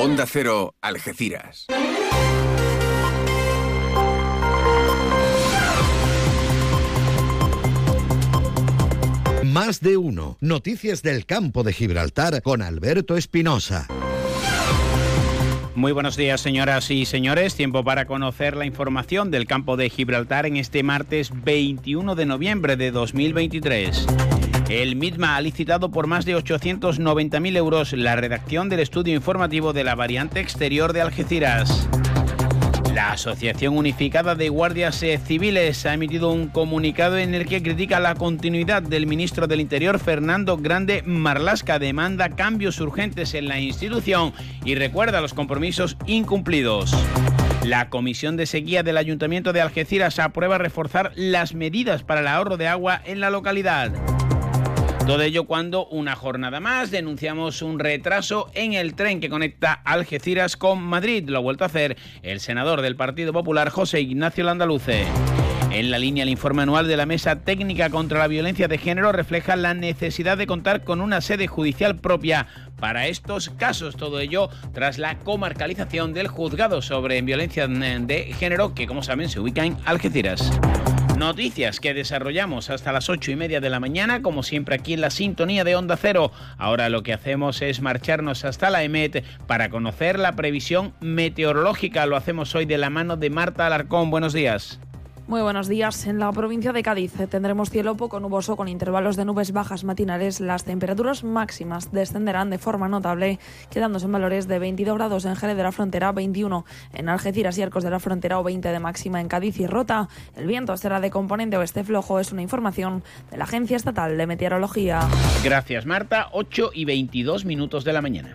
Onda Cero, Algeciras. Más de uno. Noticias del campo de Gibraltar con Alberto Espinosa. Muy buenos días, señoras y señores. Tiempo para conocer la información del campo de Gibraltar en este martes 21 de noviembre de 2023. El MITMA ha licitado por más de 890.000 euros la redacción del estudio informativo de la variante exterior de Algeciras. La Asociación Unificada de Guardias Civiles ha emitido un comunicado en el que critica la continuidad del ministro del Interior Fernando Grande Marlasca, demanda cambios urgentes en la institución y recuerda los compromisos incumplidos. La Comisión de Sequía del Ayuntamiento de Algeciras aprueba reforzar las medidas para el ahorro de agua en la localidad. Todo ello cuando una jornada más denunciamos un retraso en el tren que conecta Algeciras con Madrid. Lo ha vuelto a hacer el senador del Partido Popular, José Ignacio Landaluce. En la línea, el informe anual de la Mesa Técnica contra la Violencia de Género refleja la necesidad de contar con una sede judicial propia para estos casos. Todo ello tras la comarcalización del juzgado sobre violencia de género que, como saben, se ubica en Algeciras. Noticias que desarrollamos hasta las ocho y media de la mañana, como siempre aquí en la sintonía de Onda Cero. Ahora lo que hacemos es marcharnos hasta la EMET para conocer la previsión meteorológica. Lo hacemos hoy de la mano de Marta Alarcón. Buenos días. Muy buenos días. En la provincia de Cádiz tendremos cielo poco nuboso con intervalos de nubes bajas matinales. Las temperaturas máximas descenderán de forma notable, quedándose en valores de 22 grados en Jerez de la Frontera, 21 en Algeciras y Arcos de la Frontera o 20 de máxima en Cádiz y Rota. El viento será de componente oeste flojo, es una información de la Agencia Estatal de Meteorología. Gracias Marta, 8 y 22 minutos de la mañana.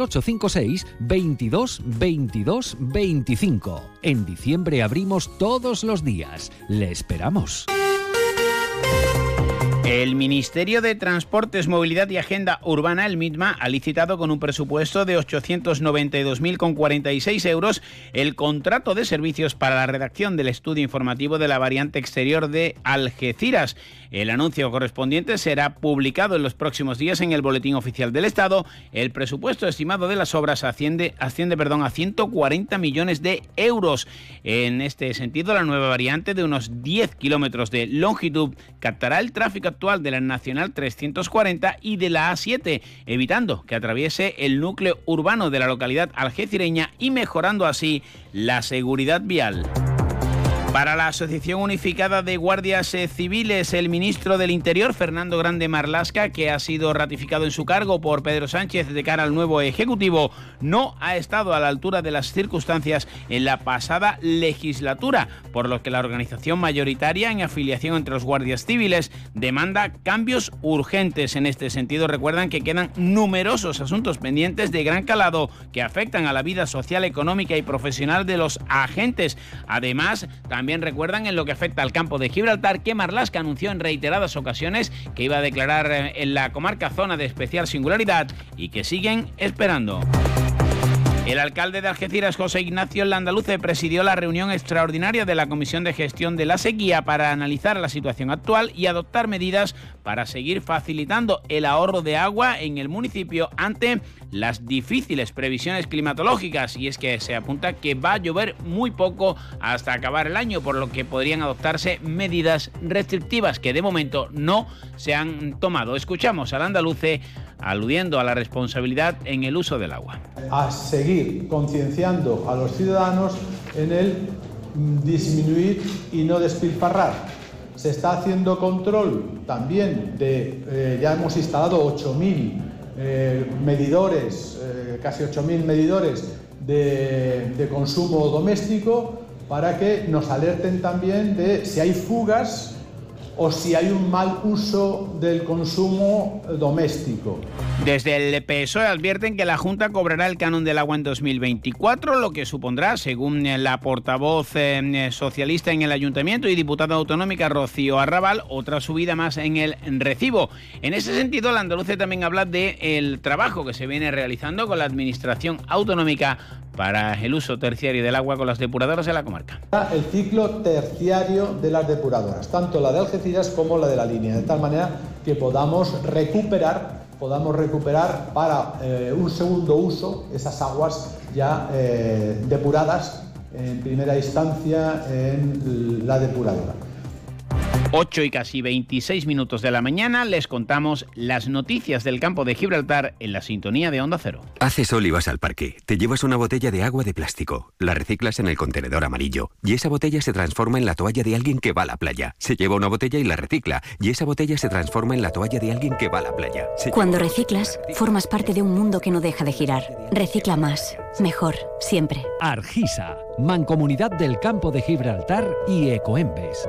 856 22 22 25. En diciembre abrimos todos los días. Le esperamos. El Ministerio de Transportes, Movilidad y Agenda Urbana, el MITMA, ha licitado con un presupuesto de 892.046 euros el contrato de servicios para la redacción del estudio informativo de la variante exterior de Algeciras. El anuncio correspondiente será publicado en los próximos días en el Boletín Oficial del Estado. El presupuesto estimado de las obras asciende, asciende perdón, a 140 millones de euros. En este sentido, la nueva variante de unos 10 kilómetros de longitud captará el tráfico actual de la Nacional 340 y de la A7, evitando que atraviese el núcleo urbano de la localidad algecireña y mejorando así la seguridad vial. Para la Asociación Unificada de Guardias eh, Civiles, el ministro del Interior, Fernando Grande Marlasca, que ha sido ratificado en su cargo por Pedro Sánchez de cara al nuevo Ejecutivo, no ha estado a la altura de las circunstancias en la pasada legislatura, por lo que la organización mayoritaria en afiliación entre los guardias civiles demanda cambios urgentes. En este sentido, recuerdan que quedan numerosos asuntos pendientes de gran calado que afectan a la vida social, económica y profesional de los agentes. Además, también recuerdan en lo que afecta al campo de Gibraltar que Marlasca anunció en reiteradas ocasiones que iba a declarar eh, en la comarca zona de especial singularidad y que siguen esperando. El alcalde de Algeciras, José Ignacio Landaluce, presidió la reunión extraordinaria de la Comisión de Gestión de la Sequía para analizar la situación actual y adoptar medidas para seguir facilitando el ahorro de agua en el municipio ante las difíciles previsiones climatológicas. Y es que se apunta que va a llover muy poco hasta acabar el año, por lo que podrían adoptarse medidas restrictivas que de momento no se han tomado. Escuchamos al andaluce aludiendo a la responsabilidad en el uso del agua. A seguir concienciando a los ciudadanos en el disminuir y no despilfarrar. Se está haciendo control también de, eh, ya hemos instalado 8.000 eh, medidores, eh, casi 8.000 medidores de consumo doméstico para que nos alerten también de si hay fugas o si hay un mal uso del consumo doméstico. Desde el PSOE advierten que la Junta cobrará el canon del agua en 2024, lo que supondrá, según la portavoz eh, socialista en el ayuntamiento y diputada autonómica Rocío Arrabal, otra subida más en el recibo. En ese sentido, la andaluce también habla del el trabajo que se viene realizando con la administración autonómica para el uso terciario del agua con las depuradoras de la comarca. El ciclo terciario de las depuradoras, tanto la de Algeciras como la de la línea, de tal manera que podamos recuperar podamos recuperar para eh, un segundo uso esas aguas ya eh, depuradas en primera instancia en la depuradora. 8 y casi 26 minutos de la mañana les contamos las noticias del campo de Gibraltar en la sintonía de Onda Cero. Hace sol y vas al parque. Te llevas una botella de agua de plástico. La reciclas en el contenedor amarillo. Y esa botella se transforma en la toalla de alguien que va a la playa. Se lleva una botella y la recicla. Y esa botella se transforma en la toalla de alguien que va a la playa. Cuando reciclas, formas parte de un mundo que no deja de girar. Recicla más. Mejor. Siempre. Argisa. Mancomunidad del Campo de Gibraltar y Ecoembes.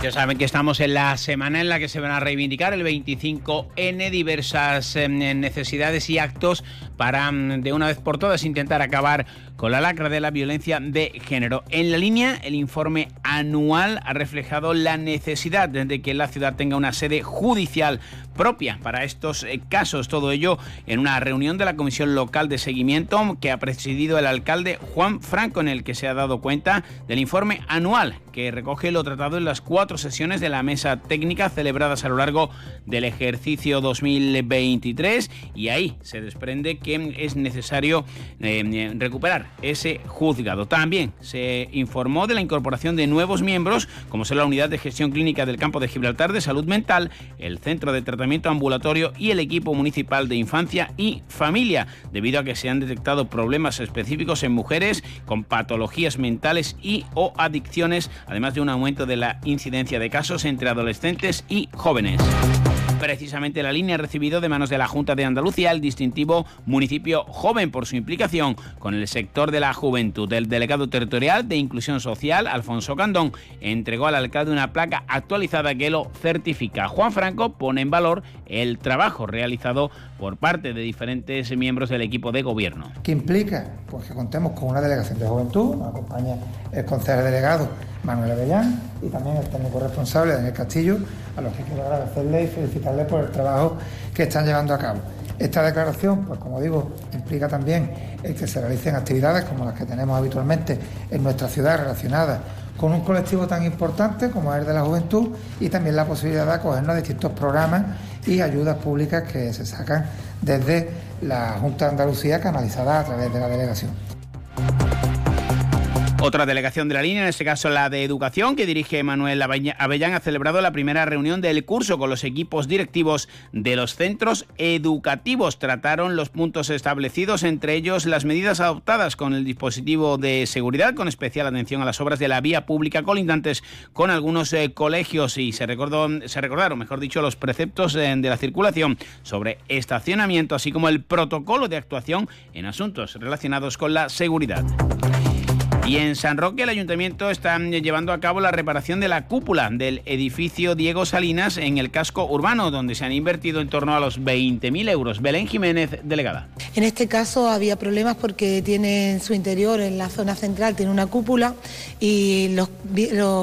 Ya saben que estamos en la semana en la que se van a reivindicar el 25N, diversas em, necesidades y actos para mm, de una vez por todas intentar acabar con la lacra de la violencia de género. En la línea, el informe anual ha reflejado la necesidad de que la ciudad tenga una sede judicial propia para estos eh, casos. Todo ello en una reunión de la Comisión Local de Seguimiento que ha presidido el alcalde Juan Franco, en el que se ha dado cuenta del informe anual que recoge lo tratado en las cuatro sesiones de la mesa técnica celebradas a lo largo del ejercicio 2023 y ahí se desprende que es necesario eh, recuperar ese juzgado. También se informó de la incorporación de nuevos miembros, como son la Unidad de Gestión Clínica del Campo de Gibraltar de Salud Mental, el Centro de Tratamiento Ambulatorio y el equipo municipal de Infancia y Familia, debido a que se han detectado problemas específicos en mujeres con patologías mentales y o adicciones, además de un aumento de la incidencia de casos entre adolescentes y jóvenes. Precisamente la línea ha recibido de manos de la Junta de Andalucía el distintivo municipio joven por su implicación con el sector de la juventud. El delegado territorial de Inclusión Social, Alfonso Candón, entregó al alcalde una placa actualizada que lo certifica. Juan Franco pone en valor el trabajo realizado por parte de diferentes miembros del equipo de gobierno. ¿Qué implica? Pues que contemos con una delegación de juventud, acompaña el concejal delegado Manuel Avellán y también el técnico responsable Daniel Castillo, a los que quiero agradecerle y felicitarles por el trabajo que están llevando a cabo. Esta declaración, pues como digo, implica también el que se realicen actividades como las que tenemos habitualmente en nuestra ciudad relacionadas con un colectivo tan importante como es el de la juventud y también la posibilidad de acogernos a distintos programas y ayudas públicas que se sacan desde la Junta de Andalucía canalizada a través de la delegación. Otra delegación de la línea, en este caso la de educación, que dirige Manuel Avellán, ha celebrado la primera reunión del curso con los equipos directivos de los centros educativos. Trataron los puntos establecidos, entre ellos las medidas adoptadas con el dispositivo de seguridad, con especial atención a las obras de la vía pública colindantes con algunos eh, colegios y se, recordó, se recordaron, mejor dicho, los preceptos eh, de la circulación sobre estacionamiento, así como el protocolo de actuación en asuntos relacionados con la seguridad. Y en San Roque el ayuntamiento está llevando a cabo la reparación de la cúpula del edificio Diego Salinas en el casco urbano, donde se han invertido en torno a los 20.000 euros. Belén Jiménez, delegada. En este caso había problemas porque tiene en su interior, en la zona central, tiene una cúpula y los,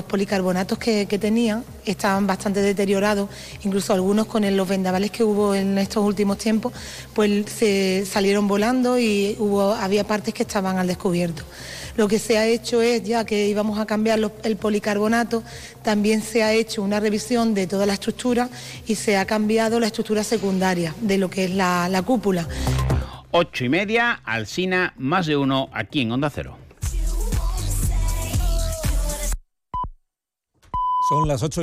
policarbonatos que, que tenían estaban bastante deteriorados, incluso algunos con los vendavales que hubo en estos últimos tiempos, pues se salieron volando y hubo, había partes que estaban al descubierto. Lo que se ha hecho es, ya que íbamos a cambiar el policarbonato, también se ha hecho una revisión de toda la estructura y se ha cambiado la estructura secundaria de lo que es la, la cúpula. Ocho y media, Alcina, más de uno, aquí en Onda Cero. Son las ocho